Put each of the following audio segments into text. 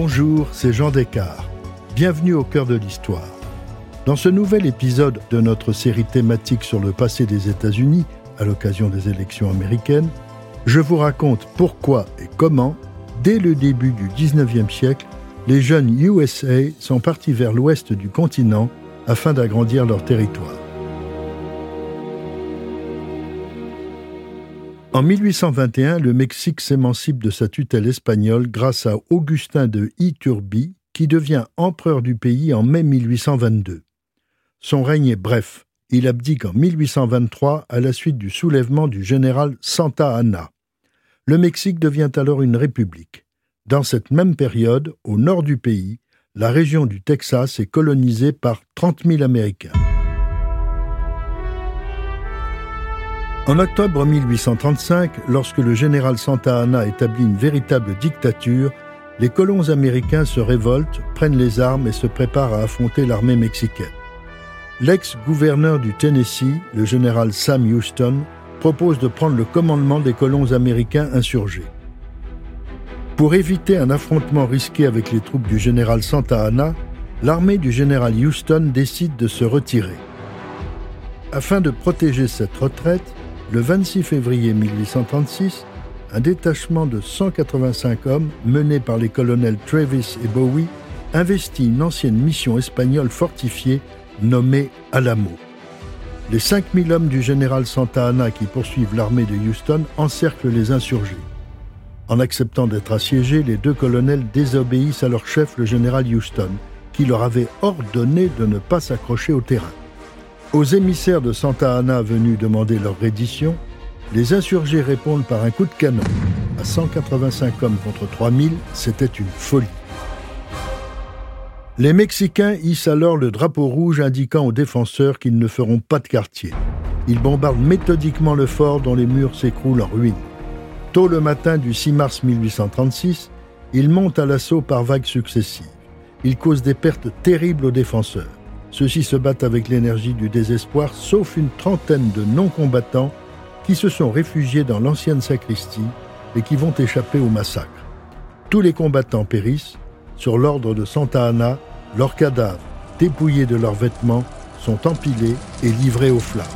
Bonjour, c'est Jean Descartes. Bienvenue au cœur de l'histoire. Dans ce nouvel épisode de notre série thématique sur le passé des États-Unis, à l'occasion des élections américaines, je vous raconte pourquoi et comment, dès le début du 19e siècle, les jeunes USA sont partis vers l'ouest du continent afin d'agrandir leur territoire. En 1821, le Mexique s'émancipe de sa tutelle espagnole grâce à Augustin de Iturbie, qui devient empereur du pays en mai 1822. Son règne est bref. Il abdique en 1823 à la suite du soulèvement du général Santa Anna. Le Mexique devient alors une république. Dans cette même période, au nord du pays, la région du Texas est colonisée par 30 000 Américains. En octobre 1835, lorsque le général Santa Anna établit une véritable dictature, les colons américains se révoltent, prennent les armes et se préparent à affronter l'armée mexicaine. L'ex-gouverneur du Tennessee, le général Sam Houston, propose de prendre le commandement des colons américains insurgés. Pour éviter un affrontement risqué avec les troupes du général Santa Anna, l'armée du général Houston décide de se retirer. Afin de protéger cette retraite, le 26 février 1836, un détachement de 185 hommes, mené par les colonels Travis et Bowie, investit une ancienne mission espagnole fortifiée nommée Alamo. Les 5000 hommes du général Santa Anna qui poursuivent l'armée de Houston encerclent les insurgés. En acceptant d'être assiégés, les deux colonels désobéissent à leur chef, le général Houston, qui leur avait ordonné de ne pas s'accrocher au terrain. Aux émissaires de Santa Anna venus demander leur reddition, les insurgés répondent par un coup de canon. À 185 hommes contre 3000, c'était une folie. Les Mexicains hissent alors le drapeau rouge indiquant aux défenseurs qu'ils ne feront pas de quartier. Ils bombardent méthodiquement le fort dont les murs s'écroulent en ruine. Tôt le matin du 6 mars 1836, ils montent à l'assaut par vagues successives. Ils causent des pertes terribles aux défenseurs. Ceux-ci se battent avec l'énergie du désespoir, sauf une trentaine de non-combattants qui se sont réfugiés dans l'ancienne sacristie et qui vont échapper au massacre. Tous les combattants périssent. Sur l'ordre de Santa Anna, leurs cadavres, dépouillés de leurs vêtements, sont empilés et livrés aux flammes.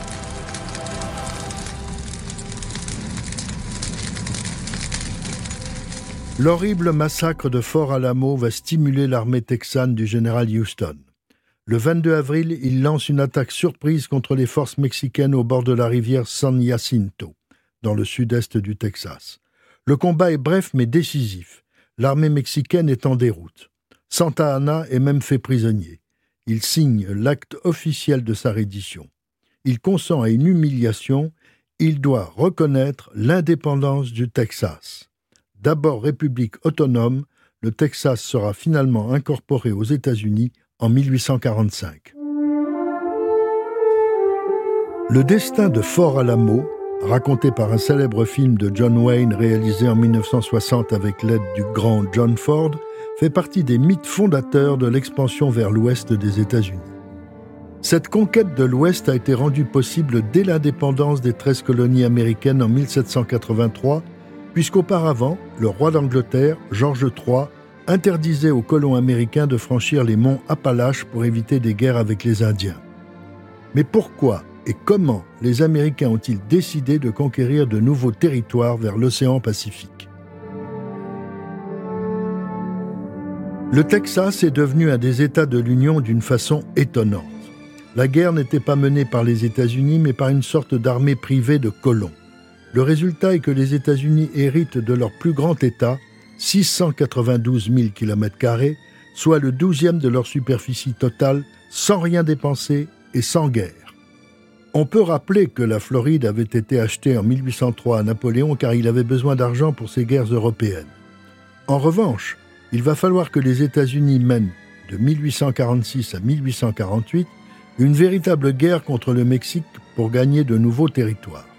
L'horrible massacre de Fort Alamo va stimuler l'armée texane du général Houston. Le 22 avril, il lance une attaque surprise contre les forces mexicaines au bord de la rivière San Jacinto, dans le sud-est du Texas. Le combat est bref mais décisif. L'armée mexicaine est en déroute. Santa Anna est même fait prisonnier. Il signe l'acte officiel de sa reddition. Il consent à une humiliation. Il doit reconnaître l'indépendance du Texas. D'abord république autonome, le Texas sera finalement incorporé aux États-Unis en 1845. Le destin de Fort Alamo, raconté par un célèbre film de John Wayne réalisé en 1960 avec l'aide du grand John Ford, fait partie des mythes fondateurs de l'expansion vers l'ouest des États-Unis. Cette conquête de l'ouest a été rendue possible dès l'indépendance des 13 colonies américaines en 1783, puisqu'auparavant, le roi d'Angleterre, George III, interdisait aux colons américains de franchir les monts Appalaches pour éviter des guerres avec les Indiens. Mais pourquoi et comment les Américains ont-ils décidé de conquérir de nouveaux territoires vers l'océan Pacifique? Le Texas est devenu un des États de l'Union d'une façon étonnante. La guerre n'était pas menée par les États-Unis, mais par une sorte d'armée privée de colons. Le résultat est que les États-Unis héritent de leur plus grand État, 692 000 km, soit le douzième de leur superficie totale, sans rien dépenser et sans guerre. On peut rappeler que la Floride avait été achetée en 1803 à Napoléon car il avait besoin d'argent pour ses guerres européennes. En revanche, il va falloir que les États-Unis mènent, de 1846 à 1848, une véritable guerre contre le Mexique pour gagner de nouveaux territoires.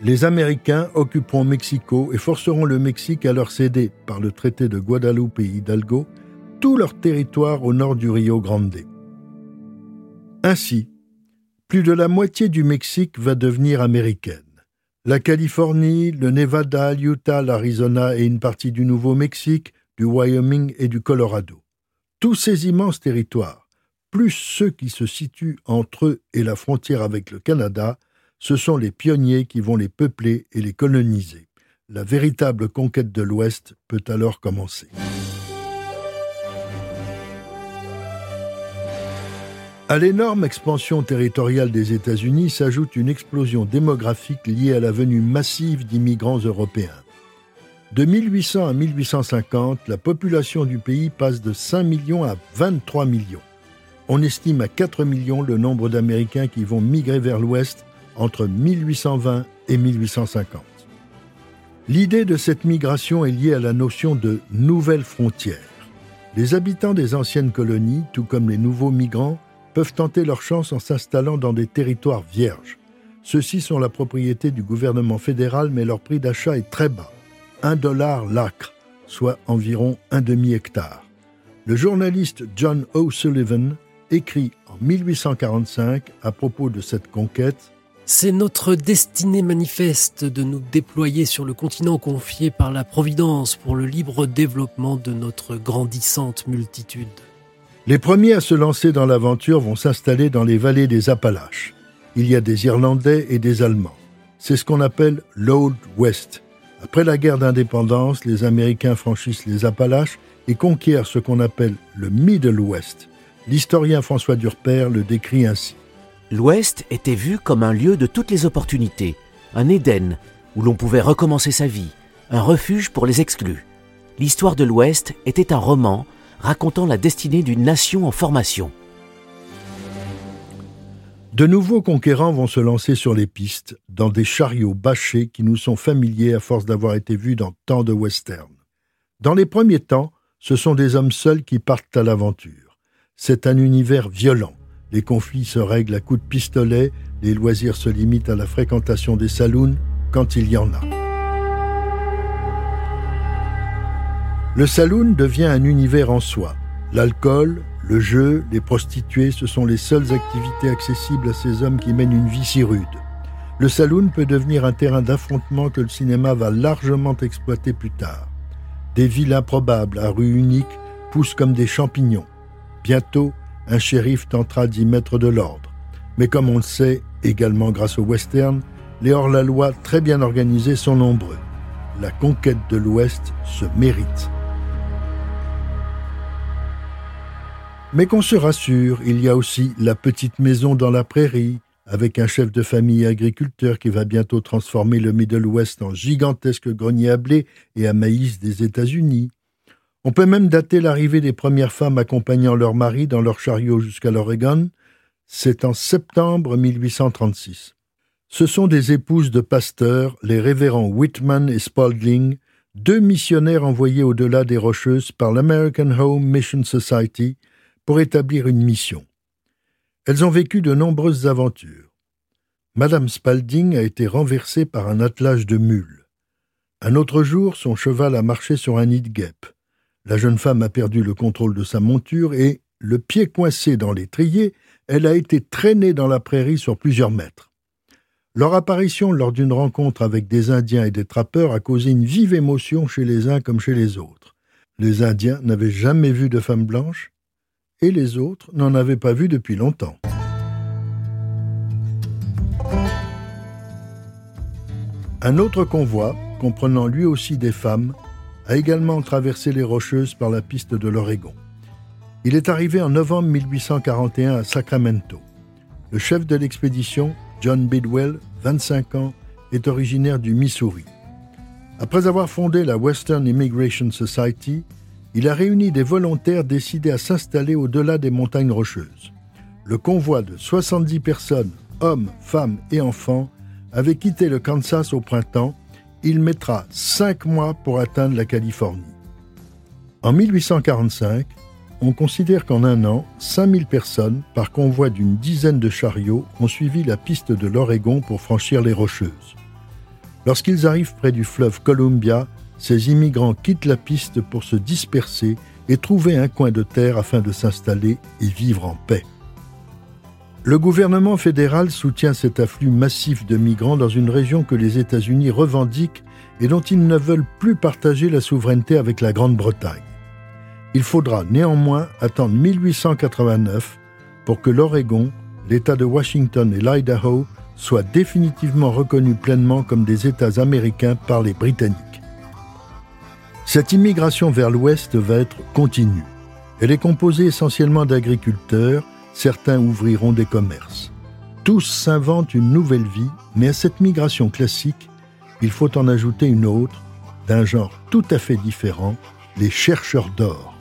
Les Américains occuperont Mexico et forceront le Mexique à leur céder, par le traité de Guadalupe et Hidalgo, tout leur territoire au nord du Rio Grande. Ainsi, plus de la moitié du Mexique va devenir américaine. La Californie, le Nevada, l'Utah, l'Arizona et une partie du Nouveau-Mexique, du Wyoming et du Colorado. Tous ces immenses territoires, plus ceux qui se situent entre eux et la frontière avec le Canada, ce sont les pionniers qui vont les peupler et les coloniser. La véritable conquête de l'Ouest peut alors commencer. À l'énorme expansion territoriale des États-Unis s'ajoute une explosion démographique liée à la venue massive d'immigrants européens. De 1800 à 1850, la population du pays passe de 5 millions à 23 millions. On estime à 4 millions le nombre d'Américains qui vont migrer vers l'Ouest entre 1820 et 1850. L'idée de cette migration est liée à la notion de nouvelles frontières. Les habitants des anciennes colonies, tout comme les nouveaux migrants, peuvent tenter leur chance en s'installant dans des territoires vierges. Ceux-ci sont la propriété du gouvernement fédéral, mais leur prix d'achat est très bas. Un dollar l'acre, soit environ un demi-hectare. Le journaliste John O'Sullivan écrit en 1845 à propos de cette conquête c'est notre destinée manifeste de nous déployer sur le continent confié par la Providence pour le libre développement de notre grandissante multitude. Les premiers à se lancer dans l'aventure vont s'installer dans les vallées des Appalaches. Il y a des Irlandais et des Allemands. C'est ce qu'on appelle l'Old West. Après la guerre d'indépendance, les Américains franchissent les Appalaches et conquièrent ce qu'on appelle le Middle West. L'historien François Durper le décrit ainsi. L'Ouest était vu comme un lieu de toutes les opportunités, un Éden où l'on pouvait recommencer sa vie, un refuge pour les exclus. L'histoire de l'Ouest était un roman racontant la destinée d'une nation en formation. De nouveaux conquérants vont se lancer sur les pistes, dans des chariots bâchés qui nous sont familiers à force d'avoir été vus dans tant de westerns. Dans les premiers temps, ce sont des hommes seuls qui partent à l'aventure. C'est un univers violent. Les conflits se règlent à coups de pistolet, les loisirs se limitent à la fréquentation des saloons quand il y en a. Le saloon devient un univers en soi. L'alcool, le jeu, les prostituées, ce sont les seules activités accessibles à ces hommes qui mènent une vie si rude. Le saloon peut devenir un terrain d'affrontement que le cinéma va largement exploiter plus tard. Des villes improbables à rue unique poussent comme des champignons. Bientôt, un shérif tentera d'y mettre de l'ordre. Mais comme on le sait, également grâce au western, les hors-la-loi très bien organisés sont nombreux. La conquête de l'Ouest se mérite. Mais qu'on se rassure, il y a aussi la petite maison dans la prairie, avec un chef de famille agriculteur qui va bientôt transformer le Middle West en gigantesque grenier à blé et à maïs des États-Unis. On peut même dater l'arrivée des premières femmes accompagnant leur mari dans leur chariot jusqu'à l'Oregon. C'est en septembre 1836. Ce sont des épouses de pasteurs, les révérends Whitman et Spalding, deux missionnaires envoyés au-delà des Rocheuses par l'American Home Mission Society, pour établir une mission. Elles ont vécu de nombreuses aventures. Madame Spalding a été renversée par un attelage de mules. Un autre jour, son cheval a marché sur un nid de guêpe. La jeune femme a perdu le contrôle de sa monture et, le pied coincé dans l'étrier, elle a été traînée dans la prairie sur plusieurs mètres. Leur apparition lors d'une rencontre avec des Indiens et des trappeurs a causé une vive émotion chez les uns comme chez les autres. Les Indiens n'avaient jamais vu de femme blanche, et les autres n'en avaient pas vu depuis longtemps. Un autre convoi, comprenant lui aussi des femmes, a également traversé les Rocheuses par la piste de l'Oregon. Il est arrivé en novembre 1841 à Sacramento. Le chef de l'expédition, John Bidwell, 25 ans, est originaire du Missouri. Après avoir fondé la Western Immigration Society, il a réuni des volontaires décidés à s'installer au-delà des montagnes rocheuses. Le convoi de 70 personnes, hommes, femmes et enfants, avait quitté le Kansas au printemps. Il mettra cinq mois pour atteindre la Californie. En 1845, on considère qu'en un an, 5000 personnes, par convoi d'une dizaine de chariots, ont suivi la piste de l'Oregon pour franchir les Rocheuses. Lorsqu'ils arrivent près du fleuve Columbia, ces immigrants quittent la piste pour se disperser et trouver un coin de terre afin de s'installer et vivre en paix. Le gouvernement fédéral soutient cet afflux massif de migrants dans une région que les États-Unis revendiquent et dont ils ne veulent plus partager la souveraineté avec la Grande-Bretagne. Il faudra néanmoins attendre 1889 pour que l'Oregon, l'État de Washington et l'Idaho soient définitivement reconnus pleinement comme des États américains par les Britanniques. Cette immigration vers l'Ouest va être continue. Elle est composée essentiellement d'agriculteurs, certains ouvriront des commerces. Tous s'inventent une nouvelle vie, mais à cette migration classique, il faut en ajouter une autre, d'un genre tout à fait différent, les chercheurs d'or.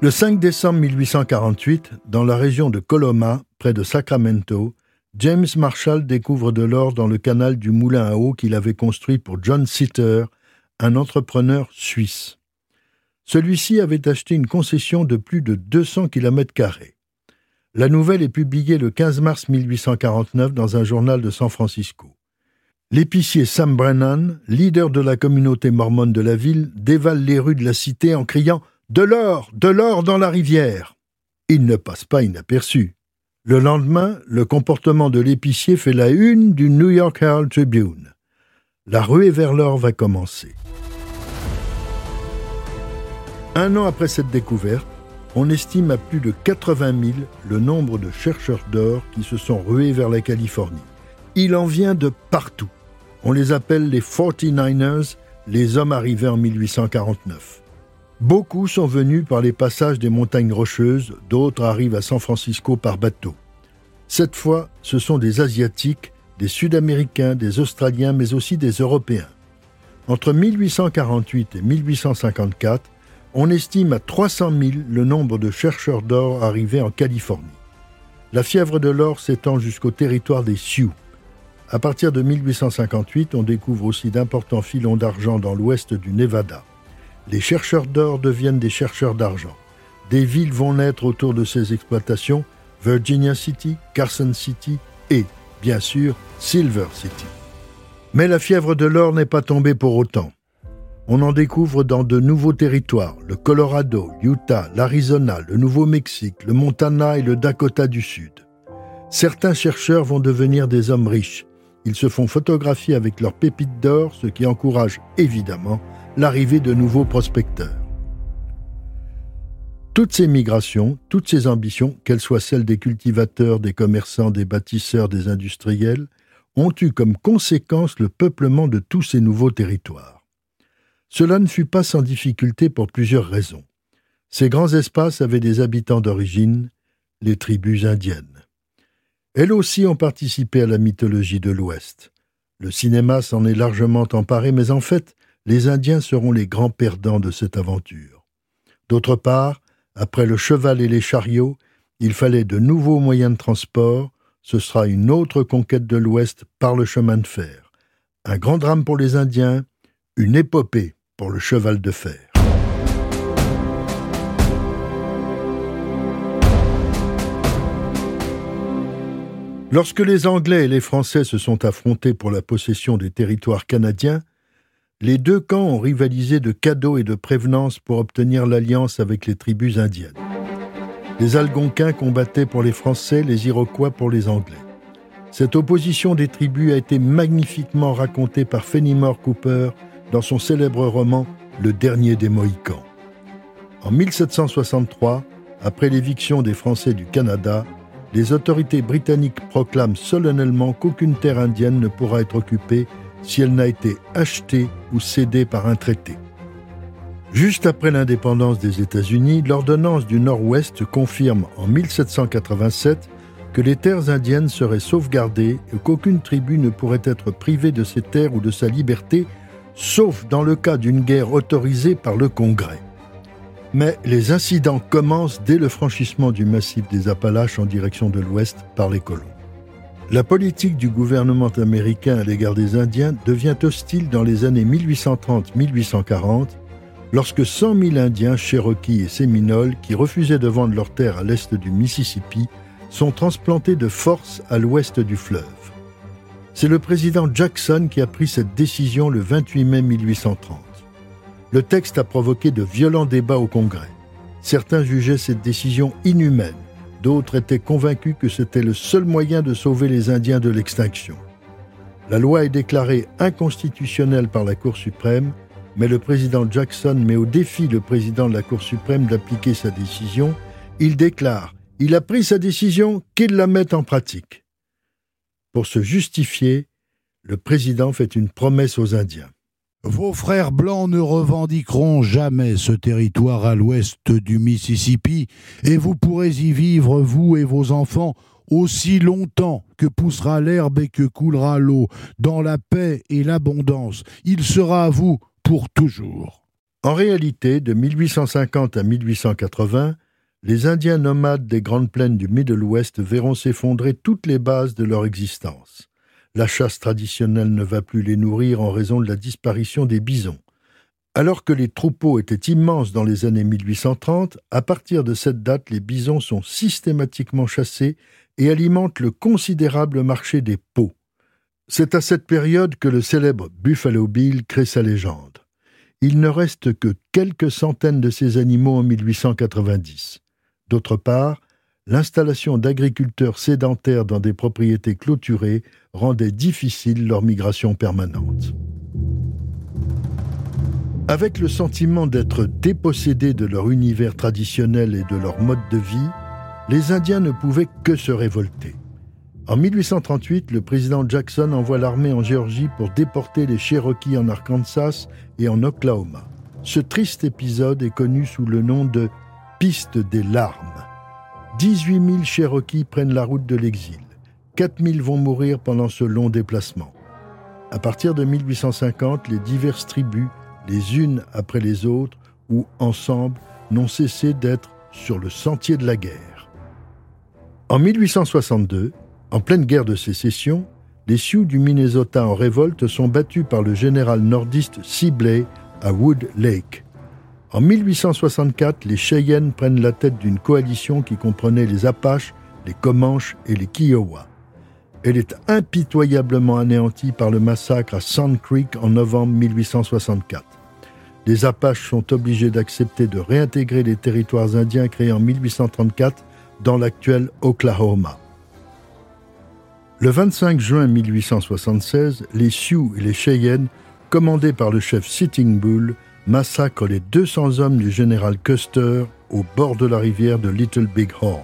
Le 5 décembre 1848, dans la région de Coloma, près de Sacramento, James Marshall découvre de l'or dans le canal du moulin à eau qu'il avait construit pour John Sitter, un entrepreneur suisse. Celui-ci avait acheté une concession de plus de 200 km. La nouvelle est publiée le 15 mars 1849 dans un journal de San Francisco. L'épicier Sam Brennan, leader de la communauté mormone de la ville, dévale les rues de la cité en criant De l'or, de l'or dans la rivière. Il ne passe pas inaperçu. Le lendemain, le comportement de l'épicier fait la une du New York Herald Tribune. La ruée vers l'or va commencer. Un an après cette découverte, on estime à plus de 80 000 le nombre de chercheurs d'or qui se sont rués vers la Californie. Il en vient de partout. On les appelle les 49ers, les hommes arrivés en 1849. Beaucoup sont venus par les passages des montagnes rocheuses, d'autres arrivent à San Francisco par bateau. Cette fois, ce sont des Asiatiques, des Sud-Américains, des Australiens, mais aussi des Européens. Entre 1848 et 1854, on estime à 300 000 le nombre de chercheurs d'or arrivés en Californie. La fièvre de l'or s'étend jusqu'au territoire des Sioux. À partir de 1858, on découvre aussi d'importants filons d'argent dans l'ouest du Nevada. Les chercheurs d'or deviennent des chercheurs d'argent. Des villes vont naître autour de ces exploitations, Virginia City, Carson City et, bien sûr, Silver City. Mais la fièvre de l'or n'est pas tombée pour autant on en découvre dans de nouveaux territoires, le Colorado, l'Utah, l'Arizona, le Nouveau-Mexique, le Montana et le Dakota du Sud. Certains chercheurs vont devenir des hommes riches. Ils se font photographier avec leurs pépites d'or, ce qui encourage évidemment l'arrivée de nouveaux prospecteurs. Toutes ces migrations, toutes ces ambitions, qu'elles soient celles des cultivateurs, des commerçants, des bâtisseurs, des industriels, ont eu comme conséquence le peuplement de tous ces nouveaux territoires. Cela ne fut pas sans difficulté pour plusieurs raisons. Ces grands espaces avaient des habitants d'origine, les tribus indiennes. Elles aussi ont participé à la mythologie de l'Ouest. Le cinéma s'en est largement emparé, mais en fait, les Indiens seront les grands perdants de cette aventure. D'autre part, après le cheval et les chariots, il fallait de nouveaux moyens de transport, ce sera une autre conquête de l'Ouest par le chemin de fer. Un grand drame pour les Indiens, une épopée pour le cheval de fer. Lorsque les Anglais et les Français se sont affrontés pour la possession des territoires canadiens, les deux camps ont rivalisé de cadeaux et de prévenances pour obtenir l'alliance avec les tribus indiennes. Les Algonquins combattaient pour les Français, les Iroquois pour les Anglais. Cette opposition des tribus a été magnifiquement racontée par Fenimore Cooper dans son célèbre roman Le dernier des Mohicans. En 1763, après l'éviction des Français du Canada, les autorités britanniques proclament solennellement qu'aucune terre indienne ne pourra être occupée si elle n'a été achetée ou cédée par un traité. Juste après l'indépendance des États-Unis, l'ordonnance du Nord-Ouest confirme en 1787 que les terres indiennes seraient sauvegardées et qu'aucune tribu ne pourrait être privée de ses terres ou de sa liberté sauf dans le cas d'une guerre autorisée par le Congrès. Mais les incidents commencent dès le franchissement du massif des Appalaches en direction de l'ouest par les colons. La politique du gouvernement américain à l'égard des Indiens devient hostile dans les années 1830-1840 lorsque 100 000 Indiens, Cherokees et Séminoles, qui refusaient de vendre leurs terres à l'est du Mississippi, sont transplantés de force à l'ouest du fleuve. C'est le président Jackson qui a pris cette décision le 28 mai 1830. Le texte a provoqué de violents débats au Congrès. Certains jugeaient cette décision inhumaine, d'autres étaient convaincus que c'était le seul moyen de sauver les Indiens de l'extinction. La loi est déclarée inconstitutionnelle par la Cour suprême mais le président Jackson met au défi le président de la Cour suprême d'appliquer sa décision. Il déclare Il a pris sa décision, qu'il la mette en pratique. Pour se justifier, le président fait une promesse aux Indiens. Vos frères blancs ne revendiqueront jamais ce territoire à l'ouest du Mississippi, et vous pourrez y vivre, vous et vos enfants, aussi longtemps que poussera l'herbe et que coulera l'eau, dans la paix et l'abondance. Il sera à vous pour toujours. En réalité, de 1850 à 1880, les Indiens nomades des grandes plaines du Middle West verront s'effondrer toutes les bases de leur existence. La chasse traditionnelle ne va plus les nourrir en raison de la disparition des bisons. Alors que les troupeaux étaient immenses dans les années 1830, à partir de cette date, les bisons sont systématiquement chassés et alimentent le considérable marché des peaux. C'est à cette période que le célèbre Buffalo Bill crée sa légende. Il ne reste que quelques centaines de ces animaux en 1890. D'autre part, l'installation d'agriculteurs sédentaires dans des propriétés clôturées rendait difficile leur migration permanente. Avec le sentiment d'être dépossédés de leur univers traditionnel et de leur mode de vie, les Indiens ne pouvaient que se révolter. En 1838, le président Jackson envoie l'armée en Géorgie pour déporter les Cherokees en Arkansas et en Oklahoma. Ce triste épisode est connu sous le nom de Des larmes. 18 000 Cherokees prennent la route de l'exil. 4 000 vont mourir pendant ce long déplacement. À partir de 1850, les diverses tribus, les unes après les autres, ou ensemble, n'ont cessé d'être sur le sentier de la guerre. En 1862, en pleine guerre de sécession, les Sioux du Minnesota en révolte sont battus par le général nordiste Sibley à Wood Lake. En 1864, les Cheyennes prennent la tête d'une coalition qui comprenait les Apaches, les Comanches et les Kiowa. Elle est impitoyablement anéantie par le massacre à Sand Creek en novembre 1864. Les Apaches sont obligés d'accepter de réintégrer les territoires indiens créés en 1834 dans l'actuel Oklahoma. Le 25 juin 1876, les Sioux et les Cheyennes, commandés par le chef Sitting Bull, massacre les 200 hommes du général Custer au bord de la rivière de Little Big Horn.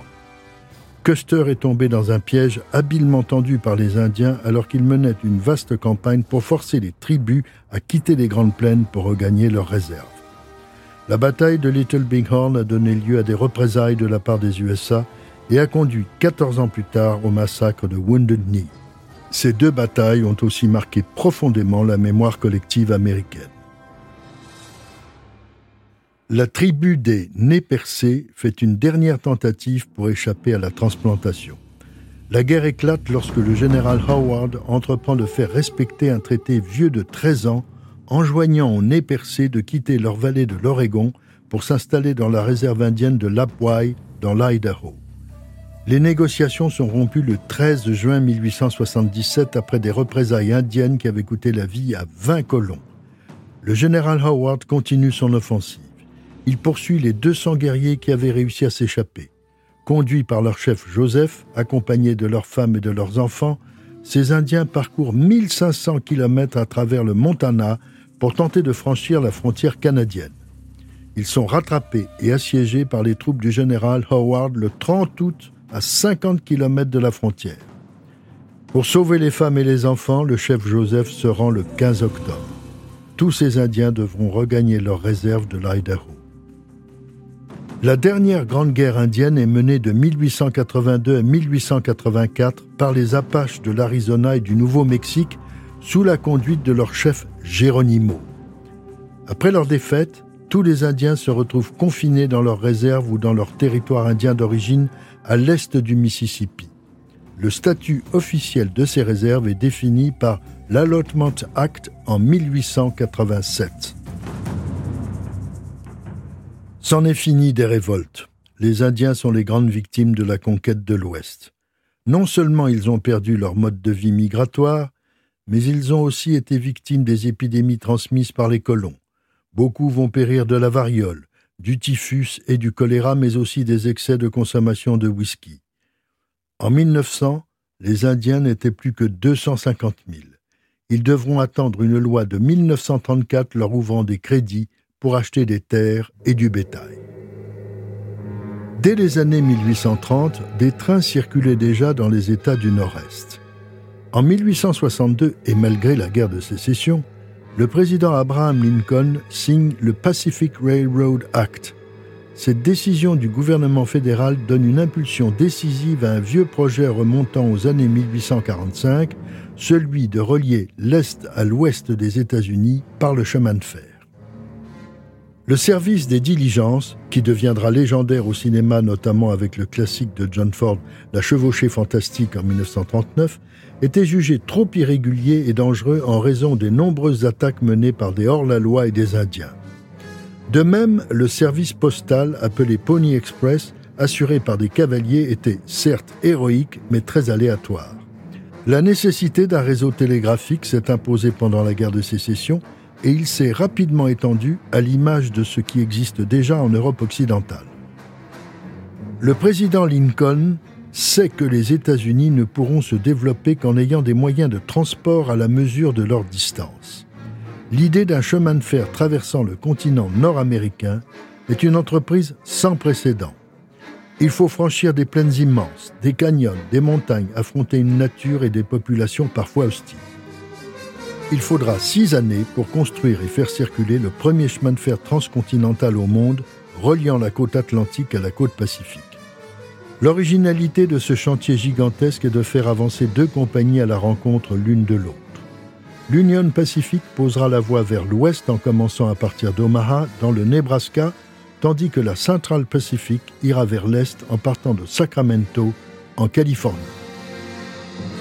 Custer est tombé dans un piège habilement tendu par les Indiens alors qu'ils menaient une vaste campagne pour forcer les tribus à quitter les grandes plaines pour regagner leurs réserves. La bataille de Little Big Horn a donné lieu à des représailles de la part des USA et a conduit 14 ans plus tard au massacre de Wounded Knee. Ces deux batailles ont aussi marqué profondément la mémoire collective américaine. La tribu des nez percés fait une dernière tentative pour échapper à la transplantation. La guerre éclate lorsque le général Howard entreprend de faire respecter un traité vieux de 13 ans, enjoignant aux nez percés de quitter leur vallée de l'Oregon pour s'installer dans la réserve indienne de Lapwai, dans l'Idaho. Les négociations sont rompues le 13 juin 1877 après des représailles indiennes qui avaient coûté la vie à 20 colons. Le général Howard continue son offensive il poursuit les 200 guerriers qui avaient réussi à s'échapper. Conduits par leur chef Joseph, accompagnés de leurs femmes et de leurs enfants, ces Indiens parcourent 1500 km à travers le Montana pour tenter de franchir la frontière canadienne. Ils sont rattrapés et assiégés par les troupes du général Howard le 30 août à 50 km de la frontière. Pour sauver les femmes et les enfants, le chef Joseph se rend le 15 octobre. Tous ces Indiens devront regagner leurs réserves de l'Idaho. La dernière grande guerre indienne est menée de 1882 à 1884 par les Apaches de l'Arizona et du Nouveau-Mexique sous la conduite de leur chef Geronimo. Après leur défaite, tous les Indiens se retrouvent confinés dans leurs réserves ou dans leur territoire indien d'origine à l'est du Mississippi. Le statut officiel de ces réserves est défini par l'Allotment Act en 1887. C'en est fini des révoltes. Les Indiens sont les grandes victimes de la conquête de l'Ouest. Non seulement ils ont perdu leur mode de vie migratoire, mais ils ont aussi été victimes des épidémies transmises par les colons. Beaucoup vont périr de la variole, du typhus et du choléra, mais aussi des excès de consommation de whisky. En 1900, les Indiens n'étaient plus que 250 000. ils devront attendre une loi de 1934 leur ouvrant des crédits pour acheter des terres et du bétail. Dès les années 1830, des trains circulaient déjà dans les États du Nord-Est. En 1862, et malgré la guerre de sécession, le président Abraham Lincoln signe le Pacific Railroad Act. Cette décision du gouvernement fédéral donne une impulsion décisive à un vieux projet remontant aux années 1845, celui de relier l'Est à l'Ouest des États-Unis par le chemin de fer. Le service des diligences, qui deviendra légendaire au cinéma notamment avec le classique de John Ford, La chevauchée fantastique en 1939, était jugé trop irrégulier et dangereux en raison des nombreuses attaques menées par des hors-la-loi et des Indiens. De même, le service postal appelé Pony Express, assuré par des cavaliers, était certes héroïque mais très aléatoire. La nécessité d'un réseau télégraphique s'est imposée pendant la guerre de sécession et il s'est rapidement étendu à l'image de ce qui existe déjà en Europe occidentale. Le président Lincoln sait que les États-Unis ne pourront se développer qu'en ayant des moyens de transport à la mesure de leur distance. L'idée d'un chemin de fer traversant le continent nord-américain est une entreprise sans précédent. Il faut franchir des plaines immenses, des canyons, des montagnes, affronter une nature et des populations parfois hostiles. Il faudra six années pour construire et faire circuler le premier chemin de fer transcontinental au monde, reliant la côte atlantique à la côte pacifique. L'originalité de ce chantier gigantesque est de faire avancer deux compagnies à la rencontre l'une de l'autre. L'Union Pacific posera la voie vers l'ouest en commençant à partir d'Omaha, dans le Nebraska, tandis que la Central Pacific ira vers l'est en partant de Sacramento, en Californie.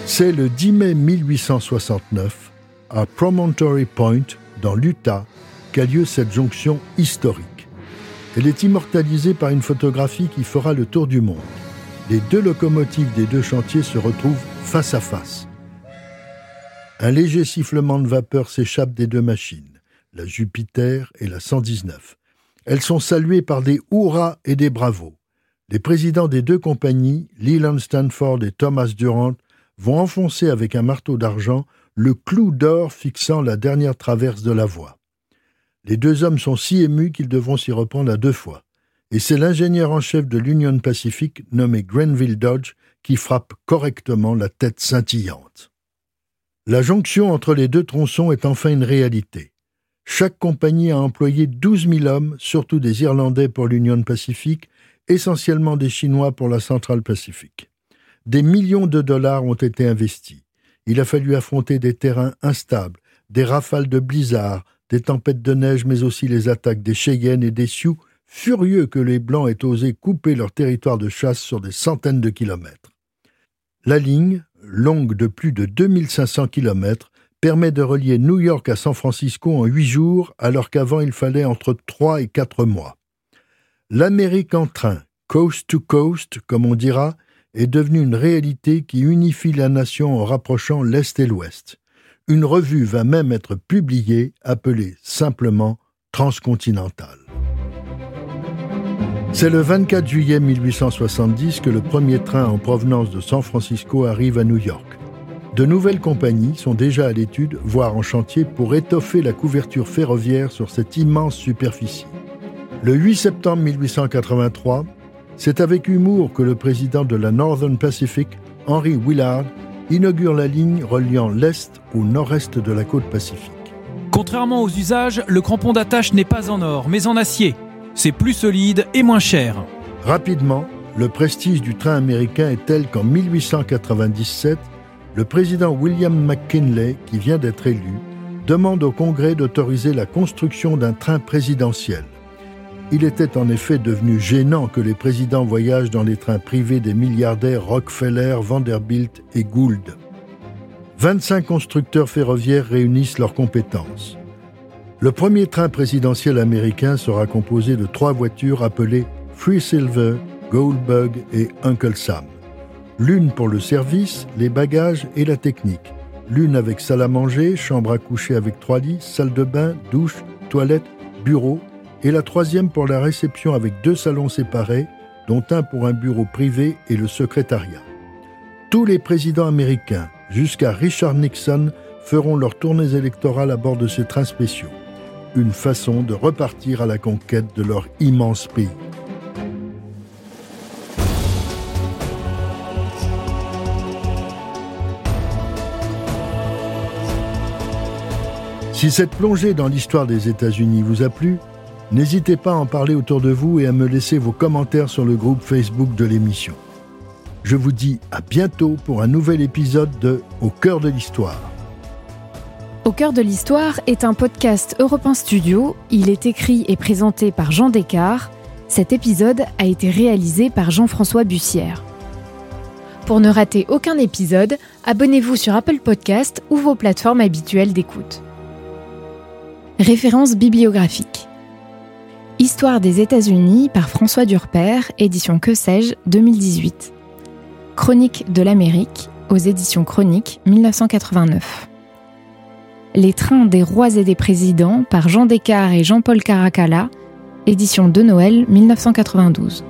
C'est le 10 mai 1869 à Promontory Point, dans l'Utah, qu'a lieu cette jonction historique. Elle est immortalisée par une photographie qui fera le tour du monde. Les deux locomotives des deux chantiers se retrouvent face à face. Un léger sifflement de vapeur s'échappe des deux machines, la Jupiter et la 119. Elles sont saluées par des hurrahs et des bravos. Les présidents des deux compagnies, Leland Stanford et Thomas Durant, vont enfoncer avec un marteau d'argent le clou d'or fixant la dernière traverse de la voie. Les deux hommes sont si émus qu'ils devront s'y reprendre à deux fois. Et c'est l'ingénieur en chef de l'Union Pacific, nommé Grenville Dodge, qui frappe correctement la tête scintillante. La jonction entre les deux tronçons est enfin une réalité. Chaque compagnie a employé 12 000 hommes, surtout des Irlandais pour l'Union Pacific, essentiellement des Chinois pour la Centrale Pacifique. Des millions de dollars ont été investis. Il a fallu affronter des terrains instables, des rafales de blizzard, des tempêtes de neige, mais aussi les attaques des Cheyennes et des Sioux, furieux que les Blancs aient osé couper leur territoire de chasse sur des centaines de kilomètres. La ligne, longue de plus de 2500 kilomètres, permet de relier New York à San Francisco en huit jours, alors qu'avant il fallait entre trois et quatre mois. L'Amérique en train, coast to coast, comme on dira, est devenue une réalité qui unifie la nation en rapprochant l'Est et l'Ouest. Une revue va même être publiée appelée simplement Transcontinental. C'est le 24 juillet 1870 que le premier train en provenance de San Francisco arrive à New York. De nouvelles compagnies sont déjà à l'étude, voire en chantier, pour étoffer la couverture ferroviaire sur cette immense superficie. Le 8 septembre 1883, c'est avec humour que le président de la Northern Pacific, Henry Willard, inaugure la ligne reliant l'Est au nord-est de la côte pacifique. Contrairement aux usages, le crampon d'attache n'est pas en or, mais en acier. C'est plus solide et moins cher. Rapidement, le prestige du train américain est tel qu'en 1897, le président William McKinley, qui vient d'être élu, demande au Congrès d'autoriser la construction d'un train présidentiel. Il était en effet devenu gênant que les présidents voyagent dans les trains privés des milliardaires Rockefeller, Vanderbilt et Gould. 25 constructeurs ferroviaires réunissent leurs compétences. Le premier train présidentiel américain sera composé de trois voitures appelées Free Silver, Goldbug et Uncle Sam. L'une pour le service, les bagages et la technique. L'une avec salle à manger, chambre à coucher avec trois lits, salle de bain, douche, toilette, bureau et la troisième pour la réception avec deux salons séparés, dont un pour un bureau privé et le secrétariat. Tous les présidents américains, jusqu'à Richard Nixon, feront leurs tournées électorales à bord de ces trains spéciaux. Une façon de repartir à la conquête de leur immense pays. Si cette plongée dans l'histoire des États-Unis vous a plu, n'hésitez pas à en parler autour de vous et à me laisser vos commentaires sur le groupe Facebook de l'émission. Je vous dis à bientôt pour un nouvel épisode de Au cœur de l'histoire. Au cœur de l'histoire est un podcast Europe Studio. Il est écrit et présenté par Jean Descartes. Cet épisode a été réalisé par Jean-François Bussière. Pour ne rater aucun épisode, abonnez-vous sur Apple Podcast ou vos plateformes habituelles d'écoute. Référence bibliographique. Histoire des États-Unis par François Durper, édition Que sais-je, 2018. Chronique de l'Amérique, aux éditions Chronique, 1989. Les trains des rois et des présidents par Jean Descartes et Jean-Paul Caracalla, édition de Noël, 1992.